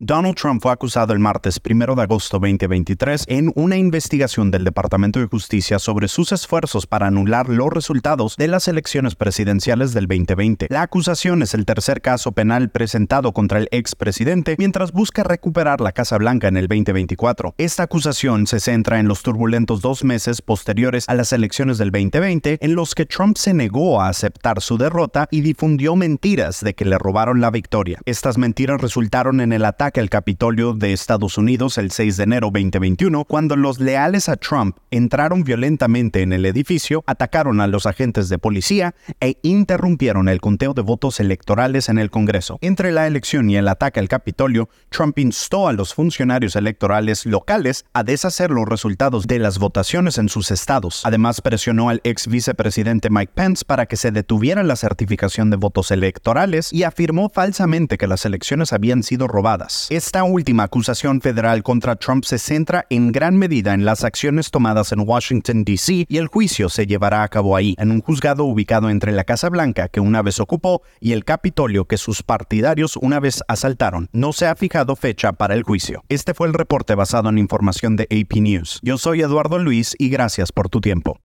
Donald Trump fue acusado el martes 1 de agosto 2023 en una investigación del Departamento de Justicia sobre sus esfuerzos para anular los resultados de las elecciones presidenciales del 2020. La acusación es el tercer caso penal presentado contra el expresidente mientras busca recuperar la Casa Blanca en el 2024. Esta acusación se centra en los turbulentos dos meses posteriores a las elecciones del 2020 en los que Trump se negó a aceptar su derrota y difundió mentiras de que le robaron la victoria. Estas mentiras resultaron en el ataque ataque al Capitolio de Estados Unidos el 6 de enero 2021, cuando los leales a Trump entraron violentamente en el edificio, atacaron a los agentes de policía e interrumpieron el conteo de votos electorales en el Congreso. Entre la elección y el ataque al Capitolio, Trump instó a los funcionarios electorales locales a deshacer los resultados de las votaciones en sus estados. Además, presionó al ex vicepresidente Mike Pence para que se detuviera la certificación de votos electorales y afirmó falsamente que las elecciones habían sido robadas. Esta última acusación federal contra Trump se centra en gran medida en las acciones tomadas en Washington, D.C. y el juicio se llevará a cabo ahí, en un juzgado ubicado entre la Casa Blanca, que una vez ocupó, y el Capitolio, que sus partidarios una vez asaltaron. No se ha fijado fecha para el juicio. Este fue el reporte basado en información de AP News. Yo soy Eduardo Luis y gracias por tu tiempo.